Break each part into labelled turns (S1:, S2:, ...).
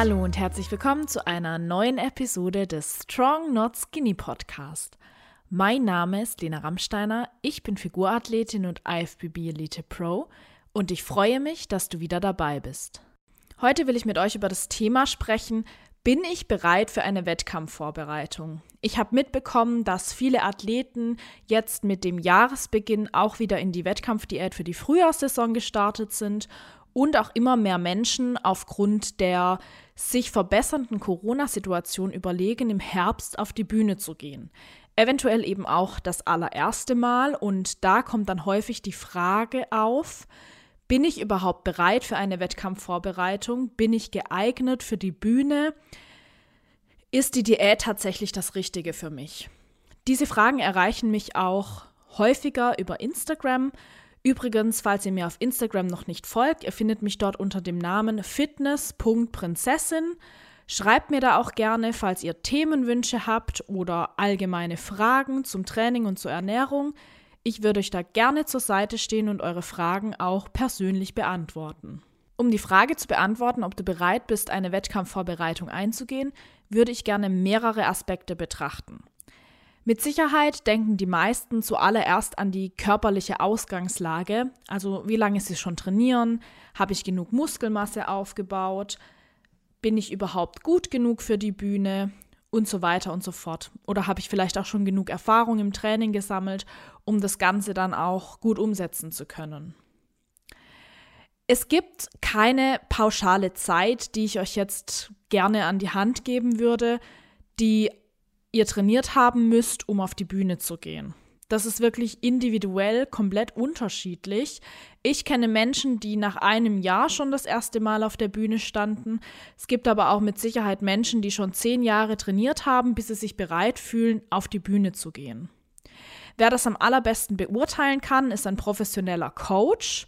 S1: Hallo und herzlich willkommen zu einer neuen Episode des Strong Not Skinny Podcast. Mein Name ist Lena Rammsteiner, ich bin Figurathletin und IFBB Elite Pro und ich freue mich, dass du wieder dabei bist. Heute will ich mit euch über das Thema sprechen, bin ich bereit für eine Wettkampfvorbereitung? Ich habe mitbekommen, dass viele Athleten jetzt mit dem Jahresbeginn auch wieder in die Wettkampfdiät für die Frühjahrssaison gestartet sind und auch immer mehr Menschen aufgrund der sich verbessernden Corona-Situation überlegen, im Herbst auf die Bühne zu gehen. Eventuell eben auch das allererste Mal und da kommt dann häufig die Frage auf, bin ich überhaupt bereit für eine Wettkampfvorbereitung? Bin ich geeignet für die Bühne? Ist die Diät tatsächlich das Richtige für mich? Diese Fragen erreichen mich auch häufiger über Instagram Übrigens, falls ihr mir auf Instagram noch nicht folgt, ihr findet mich dort unter dem Namen fitness.prinzessin. Schreibt mir da auch gerne, falls ihr Themenwünsche habt oder allgemeine Fragen zum Training und zur Ernährung. Ich würde euch da gerne zur Seite stehen und eure Fragen auch persönlich beantworten. Um die Frage zu beantworten, ob du bereit bist, eine Wettkampfvorbereitung einzugehen, würde ich gerne mehrere Aspekte betrachten. Mit Sicherheit denken die meisten zuallererst an die körperliche Ausgangslage, also wie lange sie schon trainieren, habe ich genug Muskelmasse aufgebaut, bin ich überhaupt gut genug für die Bühne und so weiter und so fort. Oder habe ich vielleicht auch schon genug Erfahrung im Training gesammelt, um das Ganze dann auch gut umsetzen zu können. Es gibt keine pauschale Zeit, die ich euch jetzt gerne an die Hand geben würde, die ihr trainiert haben müsst, um auf die Bühne zu gehen. Das ist wirklich individuell komplett unterschiedlich. Ich kenne Menschen, die nach einem Jahr schon das erste Mal auf der Bühne standen. Es gibt aber auch mit Sicherheit Menschen, die schon zehn Jahre trainiert haben, bis sie sich bereit fühlen, auf die Bühne zu gehen. Wer das am allerbesten beurteilen kann, ist ein professioneller Coach,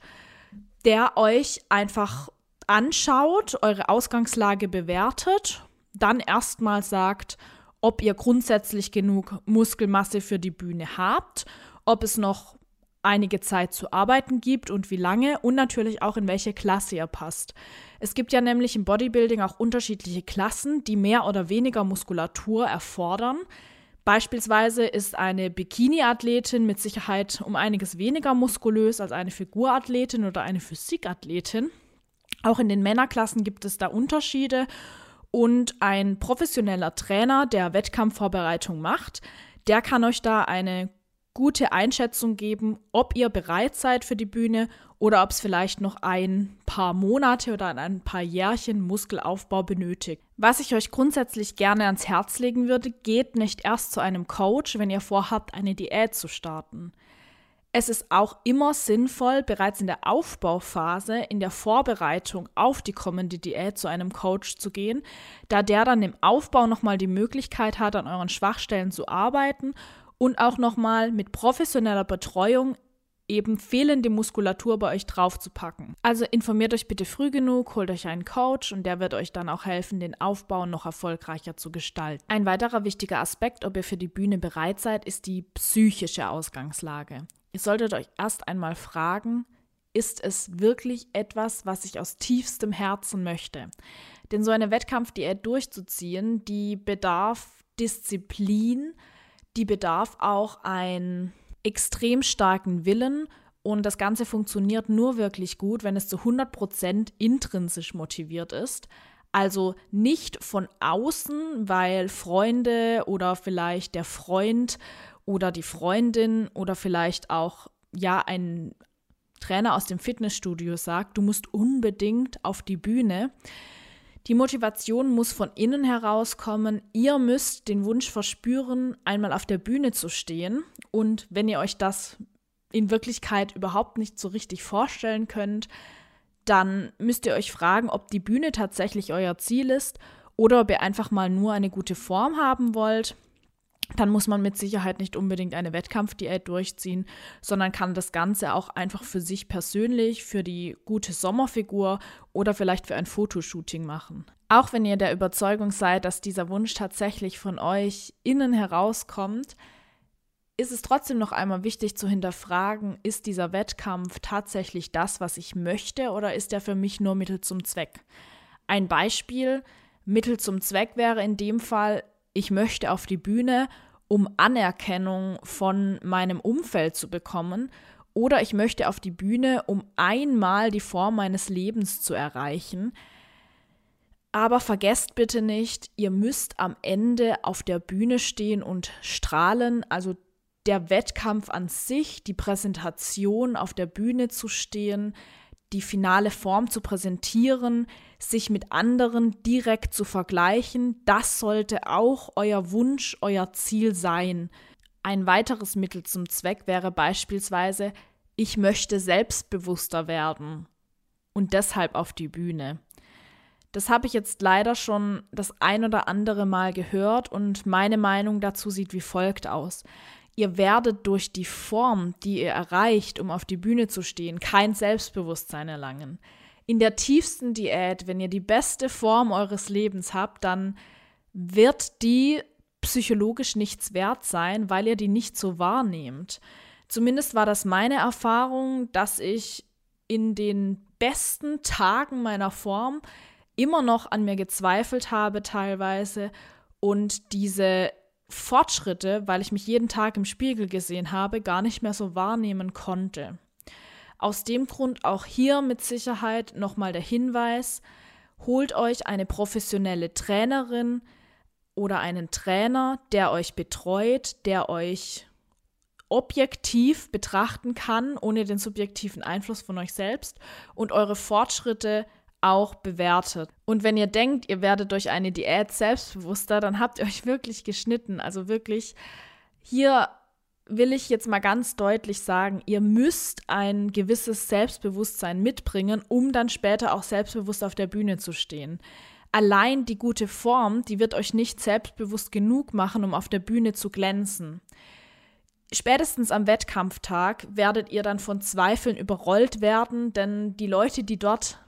S1: der euch einfach anschaut, eure Ausgangslage bewertet, dann erstmal sagt, ob ihr grundsätzlich genug Muskelmasse für die Bühne habt, ob es noch einige Zeit zu arbeiten gibt und wie lange und natürlich auch in welche Klasse ihr passt. Es gibt ja nämlich im Bodybuilding auch unterschiedliche Klassen, die mehr oder weniger Muskulatur erfordern. Beispielsweise ist eine Bikini-Athletin mit Sicherheit um einiges weniger muskulös als eine Figurathletin oder eine Physikathletin. Auch in den Männerklassen gibt es da Unterschiede und ein professioneller Trainer, der Wettkampfvorbereitung macht, der kann euch da eine gute Einschätzung geben, ob ihr bereit seid für die Bühne oder ob es vielleicht noch ein paar Monate oder ein paar Jährchen Muskelaufbau benötigt. Was ich euch grundsätzlich gerne ans Herz legen würde, geht nicht erst zu einem Coach, wenn ihr vorhabt, eine Diät zu starten. Es ist auch immer sinnvoll, bereits in der Aufbauphase, in der Vorbereitung auf die kommende Diät zu einem Coach zu gehen, da der dann im Aufbau nochmal die Möglichkeit hat, an euren Schwachstellen zu arbeiten und auch nochmal mit professioneller Betreuung eben fehlende Muskulatur bei euch draufzupacken. Also informiert euch bitte früh genug, holt euch einen Coach und der wird euch dann auch helfen, den Aufbau noch erfolgreicher zu gestalten. Ein weiterer wichtiger Aspekt, ob ihr für die Bühne bereit seid, ist die psychische Ausgangslage. Ihr solltet euch erst einmal fragen, ist es wirklich etwas, was ich aus tiefstem Herzen möchte? Denn so eine Wettkampfdiät durchzuziehen, die bedarf Disziplin, die bedarf auch einen extrem starken Willen und das Ganze funktioniert nur wirklich gut, wenn es zu 100% intrinsisch motiviert ist. Also nicht von außen, weil Freunde oder vielleicht der Freund oder die Freundin oder vielleicht auch ja ein Trainer aus dem Fitnessstudio sagt, du musst unbedingt auf die Bühne. Die Motivation muss von innen herauskommen. Ihr müsst den Wunsch verspüren, einmal auf der Bühne zu stehen. Und wenn ihr euch das in Wirklichkeit überhaupt nicht so richtig vorstellen könnt, dann müsst ihr euch fragen, ob die Bühne tatsächlich euer Ziel ist oder ob ihr einfach mal nur eine gute Form haben wollt dann muss man mit Sicherheit nicht unbedingt eine Wettkampfdiät durchziehen, sondern kann das Ganze auch einfach für sich persönlich, für die gute Sommerfigur oder vielleicht für ein Fotoshooting machen. Auch wenn ihr der Überzeugung seid, dass dieser Wunsch tatsächlich von euch innen herauskommt, ist es trotzdem noch einmal wichtig zu hinterfragen, ist dieser Wettkampf tatsächlich das, was ich möchte oder ist er für mich nur Mittel zum Zweck? Ein Beispiel, Mittel zum Zweck wäre in dem Fall, ich möchte auf die Bühne, um Anerkennung von meinem Umfeld zu bekommen, oder ich möchte auf die Bühne, um einmal die Form meines Lebens zu erreichen. Aber vergesst bitte nicht, ihr müsst am Ende auf der Bühne stehen und strahlen, also der Wettkampf an sich, die Präsentation auf der Bühne zu stehen, die finale Form zu präsentieren, sich mit anderen direkt zu vergleichen, das sollte auch euer Wunsch, euer Ziel sein. Ein weiteres Mittel zum Zweck wäre beispielsweise, ich möchte selbstbewusster werden und deshalb auf die Bühne. Das habe ich jetzt leider schon das ein oder andere Mal gehört und meine Meinung dazu sieht wie folgt aus. Ihr werdet durch die Form, die ihr erreicht, um auf die Bühne zu stehen, kein Selbstbewusstsein erlangen. In der tiefsten Diät, wenn ihr die beste Form eures Lebens habt, dann wird die psychologisch nichts wert sein, weil ihr die nicht so wahrnehmt. Zumindest war das meine Erfahrung, dass ich in den besten Tagen meiner Form immer noch an mir gezweifelt habe teilweise und diese Fortschritte, weil ich mich jeden Tag im Spiegel gesehen habe, gar nicht mehr so wahrnehmen konnte. Aus dem Grund auch hier mit Sicherheit nochmal der Hinweis, holt euch eine professionelle Trainerin oder einen Trainer, der euch betreut, der euch objektiv betrachten kann, ohne den subjektiven Einfluss von euch selbst und eure Fortschritte auch bewertet. Und wenn ihr denkt, ihr werdet durch eine Diät selbstbewusster, dann habt ihr euch wirklich geschnitten. Also wirklich, hier will ich jetzt mal ganz deutlich sagen, ihr müsst ein gewisses Selbstbewusstsein mitbringen, um dann später auch selbstbewusst auf der Bühne zu stehen. Allein die gute Form, die wird euch nicht selbstbewusst genug machen, um auf der Bühne zu glänzen. Spätestens am Wettkampftag werdet ihr dann von Zweifeln überrollt werden, denn die Leute, die dort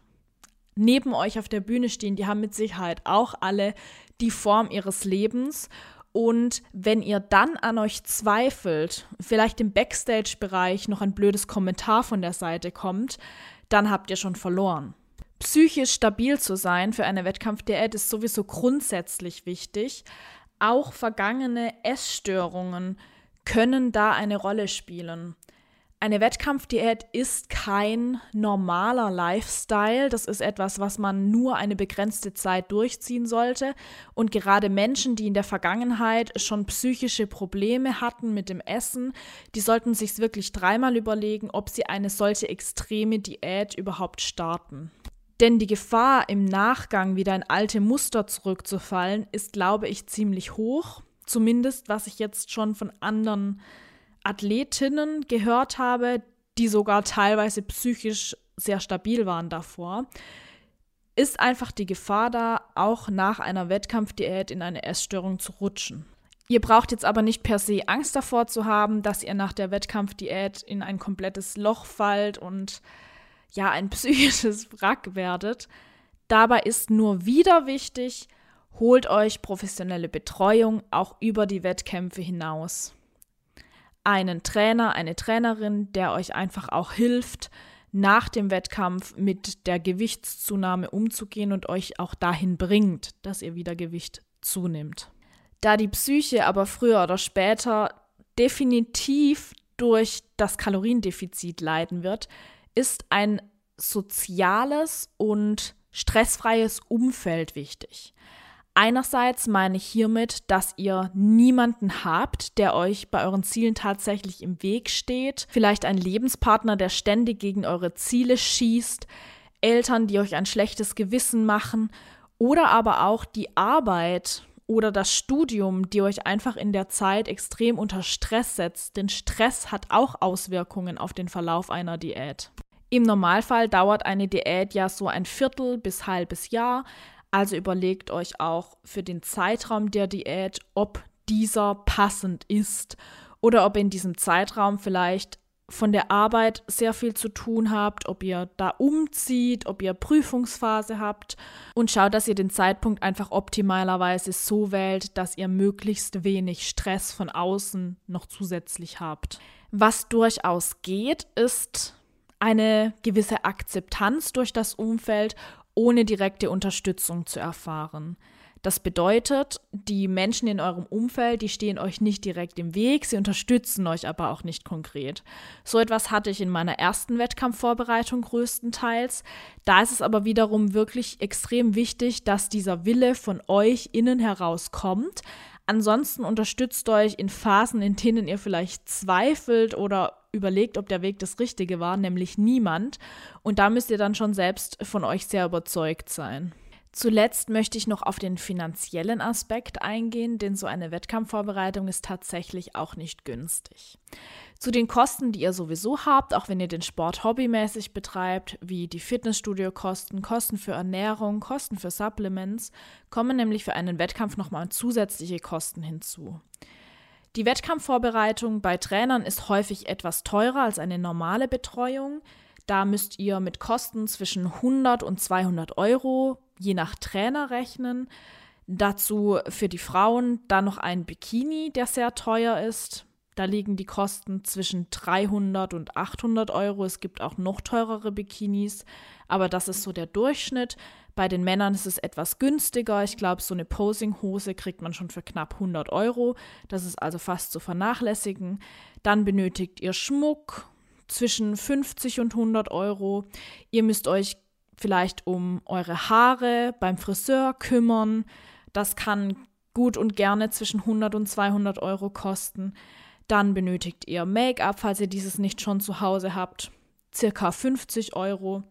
S1: neben euch auf der Bühne stehen, die haben mit Sicherheit auch alle die Form ihres Lebens. Und wenn ihr dann an euch zweifelt, vielleicht im Backstage-Bereich noch ein blödes Kommentar von der Seite kommt, dann habt ihr schon verloren. Psychisch stabil zu sein für eine Wettkampfdiät ist sowieso grundsätzlich wichtig. Auch vergangene Essstörungen können da eine Rolle spielen. Eine Wettkampfdiät ist kein normaler Lifestyle. Das ist etwas, was man nur eine begrenzte Zeit durchziehen sollte. Und gerade Menschen, die in der Vergangenheit schon psychische Probleme hatten mit dem Essen, die sollten sich wirklich dreimal überlegen, ob sie eine solche extreme Diät überhaupt starten. Denn die Gefahr, im Nachgang wieder in alte Muster zurückzufallen, ist, glaube ich, ziemlich hoch. Zumindest, was ich jetzt schon von anderen Athletinnen gehört habe, die sogar teilweise psychisch sehr stabil waren davor, ist einfach die Gefahr da, auch nach einer Wettkampfdiät in eine Essstörung zu rutschen. Ihr braucht jetzt aber nicht per se Angst davor zu haben, dass ihr nach der Wettkampfdiät in ein komplettes Loch fallt und ja, ein psychisches Wrack werdet. Dabei ist nur wieder wichtig, holt euch professionelle Betreuung auch über die Wettkämpfe hinaus einen Trainer, eine Trainerin, der euch einfach auch hilft, nach dem Wettkampf mit der Gewichtszunahme umzugehen und euch auch dahin bringt, dass ihr wieder Gewicht zunimmt. Da die Psyche aber früher oder später definitiv durch das Kaloriendefizit leiden wird, ist ein soziales und stressfreies Umfeld wichtig. Einerseits meine ich hiermit, dass ihr niemanden habt, der euch bei euren Zielen tatsächlich im Weg steht, vielleicht ein Lebenspartner, der ständig gegen eure Ziele schießt, Eltern, die euch ein schlechtes Gewissen machen oder aber auch die Arbeit oder das Studium, die euch einfach in der Zeit extrem unter Stress setzt, denn Stress hat auch Auswirkungen auf den Verlauf einer Diät. Im Normalfall dauert eine Diät ja so ein Viertel bis halbes Jahr, also überlegt euch auch für den Zeitraum der Diät, ob dieser passend ist oder ob ihr in diesem Zeitraum vielleicht von der Arbeit sehr viel zu tun habt, ob ihr da umzieht, ob ihr Prüfungsphase habt und schaut, dass ihr den Zeitpunkt einfach optimalerweise so wählt, dass ihr möglichst wenig Stress von außen noch zusätzlich habt. Was durchaus geht, ist eine gewisse Akzeptanz durch das Umfeld ohne direkte Unterstützung zu erfahren. Das bedeutet, die Menschen in eurem Umfeld, die stehen euch nicht direkt im Weg, sie unterstützen euch aber auch nicht konkret. So etwas hatte ich in meiner ersten Wettkampfvorbereitung größtenteils. Da ist es aber wiederum wirklich extrem wichtig, dass dieser Wille von euch innen heraus kommt. Ansonsten unterstützt euch in Phasen, in denen ihr vielleicht zweifelt oder überlegt, ob der Weg das Richtige war, nämlich niemand. Und da müsst ihr dann schon selbst von euch sehr überzeugt sein. Zuletzt möchte ich noch auf den finanziellen Aspekt eingehen, denn so eine Wettkampfvorbereitung ist tatsächlich auch nicht günstig. Zu den Kosten, die ihr sowieso habt, auch wenn ihr den Sport hobbymäßig betreibt, wie die Fitnessstudio-Kosten, Kosten für Ernährung, Kosten für Supplements, kommen nämlich für einen Wettkampf nochmal zusätzliche Kosten hinzu. Die Wettkampfvorbereitung bei Trainern ist häufig etwas teurer als eine normale Betreuung. Da müsst ihr mit Kosten zwischen 100 und 200 Euro je nach Trainer rechnen. Dazu für die Frauen dann noch ein Bikini, der sehr teuer ist. Da liegen die Kosten zwischen 300 und 800 Euro. Es gibt auch noch teurere Bikinis, aber das ist so der Durchschnitt. Bei den Männern ist es etwas günstiger. Ich glaube, so eine Posing-Hose kriegt man schon für knapp 100 Euro. Das ist also fast zu vernachlässigen. Dann benötigt ihr Schmuck zwischen 50 und 100 Euro. Ihr müsst euch vielleicht um eure Haare beim Friseur kümmern. Das kann gut und gerne zwischen 100 und 200 Euro kosten. Dann benötigt ihr Make-up, falls ihr dieses nicht schon zu Hause habt, circa 50 Euro.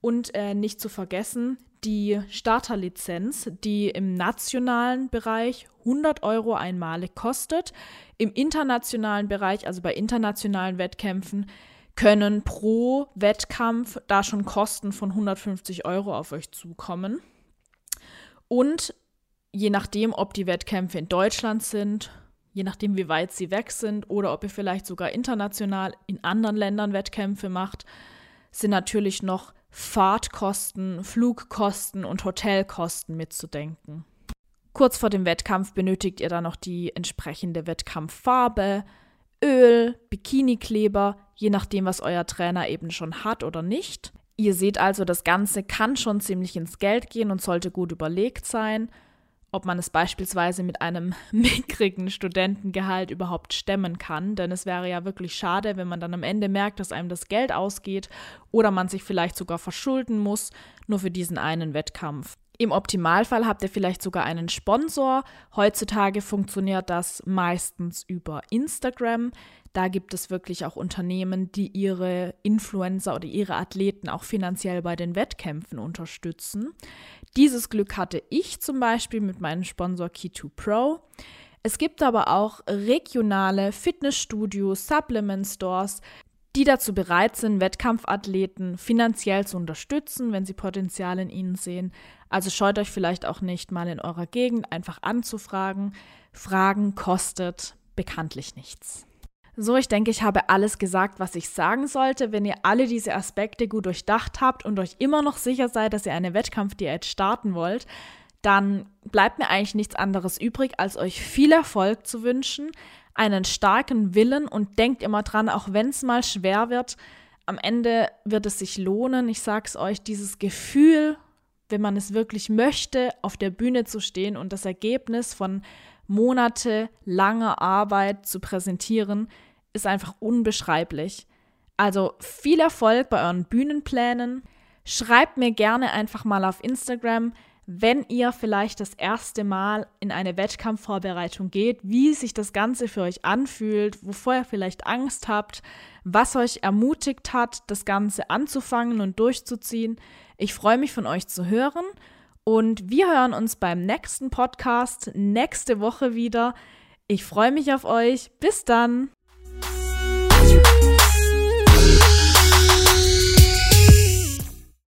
S1: Und äh, nicht zu vergessen, die Starterlizenz, die im nationalen Bereich 100 Euro einmalig kostet. Im internationalen Bereich, also bei internationalen Wettkämpfen, können pro Wettkampf da schon Kosten von 150 Euro auf euch zukommen. Und je nachdem, ob die Wettkämpfe in Deutschland sind, je nachdem, wie weit sie weg sind oder ob ihr vielleicht sogar international in anderen Ländern Wettkämpfe macht, sind natürlich noch Fahrtkosten, Flugkosten und Hotelkosten mitzudenken. Kurz vor dem Wettkampf benötigt ihr dann noch die entsprechende Wettkampffarbe, Öl, Bikinikleber, je nachdem, was euer Trainer eben schon hat oder nicht. Ihr seht also, das Ganze kann schon ziemlich ins Geld gehen und sollte gut überlegt sein, ob man es beispielsweise mit einem mickrigen Studentengehalt überhaupt stemmen kann. Denn es wäre ja wirklich schade, wenn man dann am Ende merkt, dass einem das Geld ausgeht oder man sich vielleicht sogar verschulden muss, nur für diesen einen Wettkampf. Im Optimalfall habt ihr vielleicht sogar einen Sponsor. Heutzutage funktioniert das meistens über Instagram. Da gibt es wirklich auch Unternehmen, die ihre Influencer oder ihre Athleten auch finanziell bei den Wettkämpfen unterstützen. Dieses Glück hatte ich zum Beispiel mit meinem Sponsor Key2 Pro. Es gibt aber auch regionale Fitnessstudios, Supplement Stores, die dazu bereit sind, Wettkampfathleten finanziell zu unterstützen, wenn sie Potenzial in ihnen sehen. Also scheut euch vielleicht auch nicht mal in eurer Gegend einfach anzufragen. Fragen kostet bekanntlich nichts. So, ich denke, ich habe alles gesagt, was ich sagen sollte. Wenn ihr alle diese Aspekte gut durchdacht habt und euch immer noch sicher seid, dass ihr eine Wettkampfdiät starten wollt, dann bleibt mir eigentlich nichts anderes übrig, als euch viel Erfolg zu wünschen, einen starken Willen und denkt immer dran, auch wenn es mal schwer wird, am Ende wird es sich lohnen. Ich sage es euch, dieses Gefühl, wenn man es wirklich möchte, auf der Bühne zu stehen und das Ergebnis von monatelanger Arbeit zu präsentieren, ist einfach unbeschreiblich. Also viel Erfolg bei euren Bühnenplänen. Schreibt mir gerne einfach mal auf Instagram, wenn ihr vielleicht das erste Mal in eine Wettkampfvorbereitung geht, wie sich das Ganze für euch anfühlt, wovor ihr vielleicht Angst habt, was euch ermutigt hat, das Ganze anzufangen und durchzuziehen. Ich freue mich von euch zu hören und wir hören uns beim nächsten Podcast nächste Woche wieder. Ich freue mich auf euch. Bis dann.